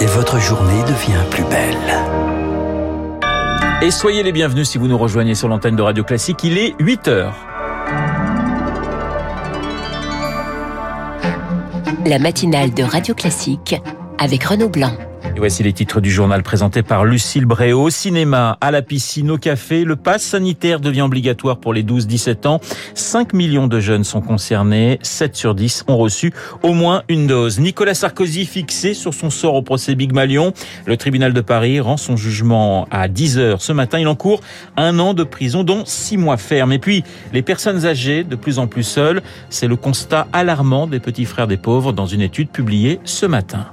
Et votre journée devient plus belle. Et soyez les bienvenus si vous nous rejoignez sur l'antenne de Radio Classique. Il est 8 heures. La matinale de Radio Classique avec Renaud Blanc. Et voici les titres du journal présenté par Lucille Bréau. Cinéma, à la piscine, au café, le pass sanitaire devient obligatoire pour les 12-17 ans. 5 millions de jeunes sont concernés. 7 sur 10 ont reçu au moins une dose. Nicolas Sarkozy fixé sur son sort au procès Big Malion. Le tribunal de Paris rend son jugement à 10 heures ce matin. Il encourt un an de prison, dont 6 mois ferme. Et puis, les personnes âgées, de plus en plus seules, c'est le constat alarmant des petits frères des pauvres dans une étude publiée ce matin.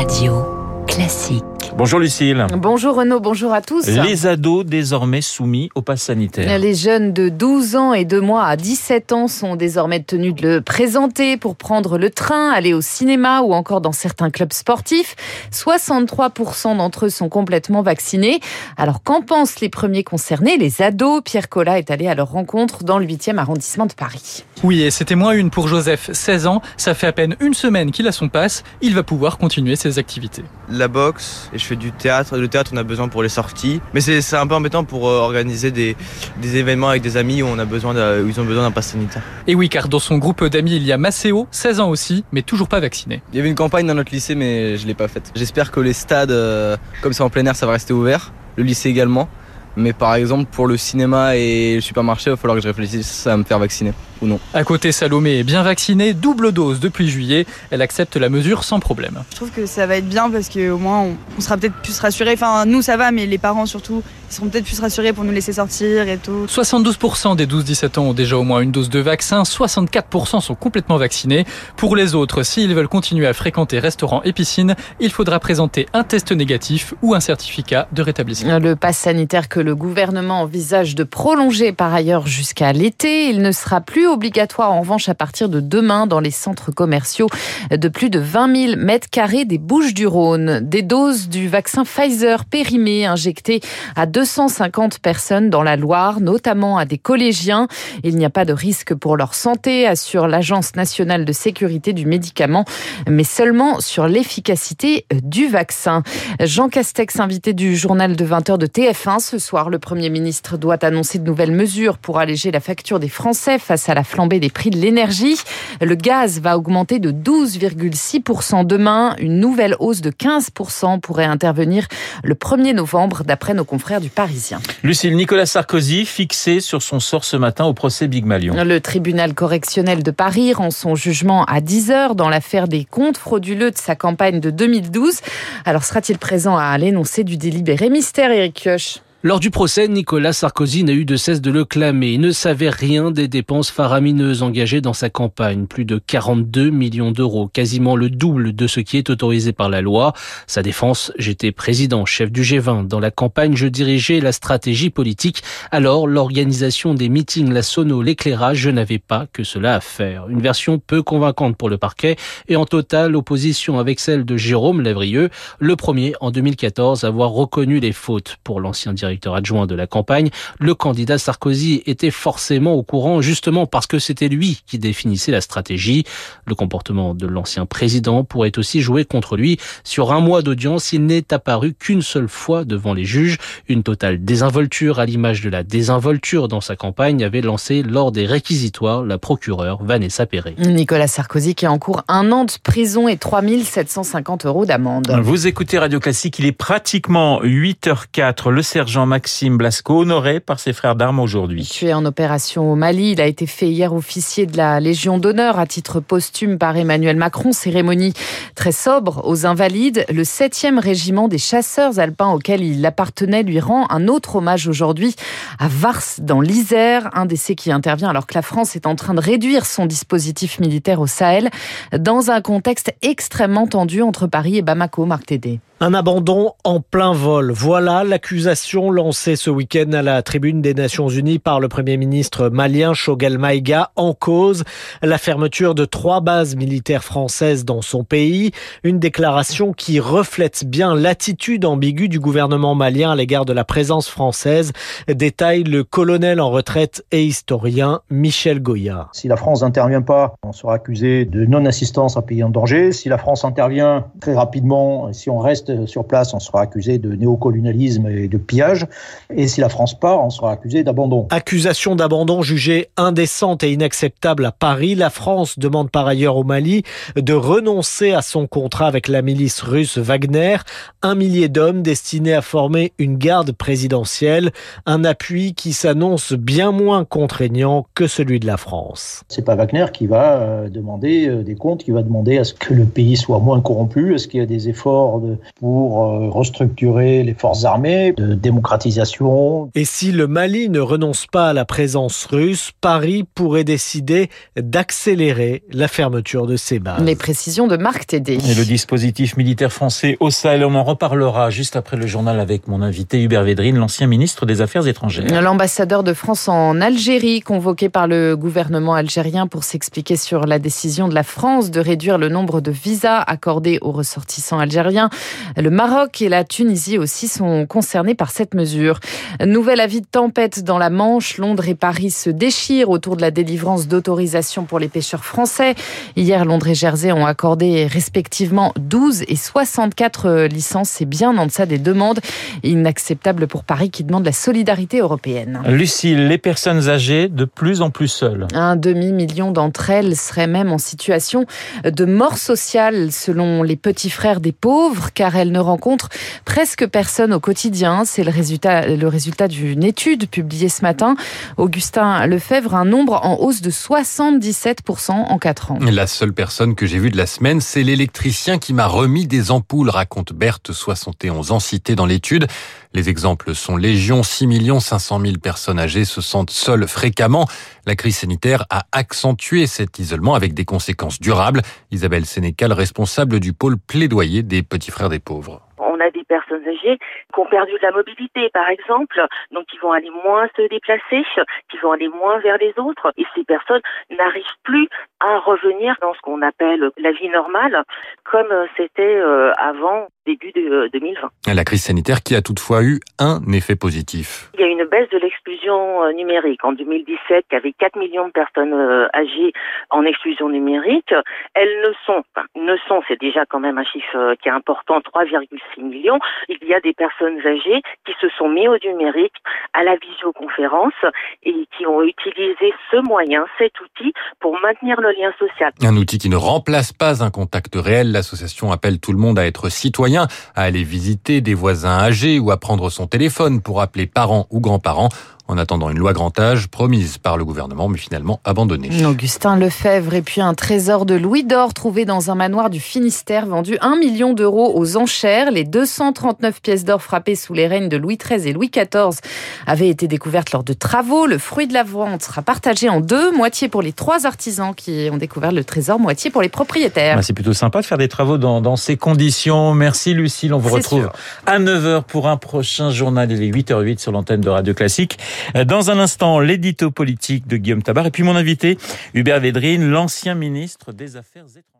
Radio Classique. Bonjour Lucille. Bonjour Renaud, bonjour à tous. Les ados désormais soumis au pass sanitaire. Les jeunes de 12 ans et 2 mois à 17 ans sont désormais tenus de le présenter pour prendre le train, aller au cinéma ou encore dans certains clubs sportifs. 63% d'entre eux sont complètement vaccinés. Alors qu'en pensent les premiers concernés, les ados? Pierre Collat est allé à leur rencontre dans le 8e arrondissement de Paris. Oui, et c'était moins une pour Joseph, 16 ans. Ça fait à peine une semaine qu'il a son pass. Il va pouvoir continuer ses activités. La boxe, je fais du théâtre. Le théâtre, on a besoin pour les sorties. Mais c'est un peu embêtant pour euh, organiser des, des, événements avec des amis où, on a besoin de, où ils ont besoin d'un pass sanitaire. Et oui, car dans son groupe d'amis, il y a Maceo, 16 ans aussi, mais toujours pas vacciné. Il y avait une campagne dans notre lycée, mais je l'ai pas faite. J'espère que les stades, euh, comme c'est en plein air, ça va rester ouvert. Le lycée également. Mais par exemple, pour le cinéma et le supermarché, il va falloir que je réfléchisse à me faire vacciner ou non. À côté, Salomé est bien vaccinée, double dose depuis juillet. Elle accepte la mesure sans problème. Je trouve que ça va être bien parce qu'au moins on, on sera peut-être plus rassurés. Enfin, nous ça va, mais les parents surtout, ils seront peut-être plus rassurés pour nous laisser sortir et tout. 72% des 12-17 ans ont déjà au moins une dose de vaccin, 64% sont complètement vaccinés. Pour les autres, s'ils veulent continuer à fréquenter restaurants et piscines, il faudra présenter un test négatif ou un certificat de rétablissement. Le pass sanitaire que le gouvernement envisage de prolonger par ailleurs jusqu'à l'été, il ne sera plus obligatoire en revanche à partir de demain dans les centres commerciaux de plus de 20 000 mètres carrés des Bouches du Rhône. Des doses du vaccin Pfizer périmé injectées à 250 personnes dans la Loire, notamment à des collégiens. Il n'y a pas de risque pour leur santé, assure l'Agence nationale de sécurité du médicament, mais seulement sur l'efficacité du vaccin. Jean Castex, invité du journal de 20h de TF1 ce soir, le Premier ministre doit annoncer de nouvelles mesures pour alléger la facture des Français face à la flambée des prix de l'énergie. Le gaz va augmenter de 12,6% demain. Une nouvelle hausse de 15% pourrait intervenir le 1er novembre, d'après nos confrères du Parisien. Lucille, Nicolas Sarkozy fixé sur son sort ce matin au procès Big Malion. Le tribunal correctionnel de Paris rend son jugement à 10 heures dans l'affaire des comptes frauduleux de sa campagne de 2012. Alors sera-t-il présent à l'énoncé du délibéré Mystère, Eric Kioch? Lors du procès, Nicolas Sarkozy n'a eu de cesse de le clamer. Il ne savait rien des dépenses faramineuses engagées dans sa campagne. Plus de 42 millions d'euros, quasiment le double de ce qui est autorisé par la loi. Sa défense, j'étais président, chef du G20. Dans la campagne, je dirigeais la stratégie politique. Alors, l'organisation des meetings, la sono, l'éclairage, je n'avais pas que cela à faire. Une version peu convaincante pour le parquet et en totale opposition avec celle de Jérôme Lavrieux, le premier en 2014 à avoir reconnu les fautes pour l'ancien directeur directeur adjoint de la campagne, le candidat Sarkozy était forcément au courant justement parce que c'était lui qui définissait la stratégie. Le comportement de l'ancien président pourrait aussi jouer contre lui. Sur un mois d'audience, il n'est apparu qu'une seule fois devant les juges. Une totale désinvolture à l'image de la désinvolture dans sa campagne avait lancé lors des réquisitoires la procureure Vanessa Perret. Nicolas Sarkozy qui a en cours un an de prison et 3750 euros d'amende. Vous écoutez Radio Classique, il est pratiquement 8h04. Le sergent Jean-Maxime Blasco, honoré par ses frères d'armes aujourd'hui. Tué en opération au Mali, il a été fait hier officier de la Légion d'honneur à titre posthume par Emmanuel Macron. Cérémonie très sobre aux Invalides. Le 7e régiment des chasseurs alpins auquel il appartenait lui rend un autre hommage aujourd'hui à Vars dans l'Isère. Un décès qui intervient alors que la France est en train de réduire son dispositif militaire au Sahel dans un contexte extrêmement tendu entre Paris et Bamako, Marc Tédé. Un abandon en plein vol. Voilà l'accusation lancée ce week-end à la tribune des Nations Unies par le Premier ministre malien Shogel Maïga en cause la fermeture de trois bases militaires françaises dans son pays. Une déclaration qui reflète bien l'attitude ambiguë du gouvernement malien à l'égard de la présence française, détaille le colonel en retraite et historien Michel Goya. Si la France n'intervient pas, on sera accusé de non-assistance à pays en danger. Si la France intervient très rapidement, si on reste sur place, on sera accusé de néocolonialisme et de pillage. Et si la France part, on sera accusé d'abandon. Accusation d'abandon jugée indécente et inacceptable à Paris. La France demande par ailleurs au Mali de renoncer à son contrat avec la milice russe Wagner, un millier d'hommes destinés à former une garde présidentielle, un appui qui s'annonce bien moins contraignant que celui de la France. C'est pas Wagner qui va euh, demander euh, des comptes, qui va demander à ce que le pays soit moins corrompu, est-ce qu'il y a des efforts de, pour euh, restructurer les forces armées, de démocratisation. Et si le Mali ne renonce pas à la présence russe, Paris pourrait décider d'accélérer la fermeture de ses bases. Les précisions de Marc Tédé. Et le dispositif militaire français au Sahel, on en reparlera juste après le journal avec mon invité Hubert Védrine, l'ancien ministre des Affaires étrangères. L'ambassadeur de France en Algérie, convoqué par le gouvernement algérien pour s'expliquer sur la décision de la France de réduire le nombre de visas accordés aux ressortissants algériens. Le Maroc et la Tunisie aussi sont concernés par cette mesure. Nouvel avis de tempête dans la Manche. Londres et Paris se déchirent autour de la délivrance d'autorisation pour les pêcheurs français. Hier, Londres et Jersey ont accordé respectivement 12 et 64 licences. C'est bien en deçà des demandes. Inacceptable pour Paris qui demande la solidarité européenne. Lucille, les personnes âgées de plus en plus seules. Un demi-million d'entre elles seraient même en situation de mort sociale selon les petits frères des pauvres car elles ne rencontrent presque personne au quotidien. C'est le résultat, le résultat d'une étude publiée ce matin. Augustin Lefebvre, un nombre en hausse de 77% en 4 ans. La seule personne que j'ai vue de la semaine, c'est l'électricien qui m'a remis des ampoules, raconte Berthe, 71 ans, citée dans l'étude. Les exemples sont légion, 6 500 000 personnes âgées se sentent seules fréquemment. La crise sanitaire a accentué cet isolement avec des conséquences durables. Isabelle Sénécal, responsable du pôle plaidoyer des petits frères des pauvres. On a des personnes âgées qui ont perdu de la mobilité, par exemple, donc qui vont aller moins se déplacer, qui vont aller moins vers les autres, et ces personnes n'arrivent plus à revenir dans ce qu'on appelle la vie normale, comme c'était avant début de 2020. La crise sanitaire qui a toutefois eu un effet positif. Il y a une baisse de l'exclusion numérique. En 2017, il y avait 4 millions de personnes âgées en exclusion numérique. Elles ne sont, enfin, ne sont, c'est déjà quand même un chiffre qui est important, 3,6 millions. Il y a des personnes âgées qui se sont mis au numérique, à la visioconférence et qui ont utilisé ce moyen, cet outil, pour maintenir le lien social. Un outil qui ne remplace pas un contact réel. L'association appelle tout le monde à être citoyen, à aller visiter des voisins âgés ou à prendre son téléphone pour appeler parents ou grands-parents en attendant une loi grand âge promise par le gouvernement mais finalement abandonnée. Augustin Lefebvre et puis un trésor de louis d'or trouvé dans un manoir du Finistère vendu 1 million d'euros aux enchères. Les 239 pièces d'or frappées sous les règnes de Louis XIII et Louis XIV avaient été découvertes lors de travaux. Le fruit de la vente sera partagé en deux, moitié pour les trois artisans qui ont découvert le trésor, moitié pour les propriétaires. Bah, c'est plutôt sympa de faire des travaux dans, dans ces conditions. Merci Lucille, on vous retrouve sûr. à 9h pour un prochain journal. Il est 8h08 sur l'antenne de Radio Classique. Dans un instant, l'édito politique de Guillaume Tabar et puis mon invité, Hubert Védrine, l'ancien ministre des Affaires étrangères.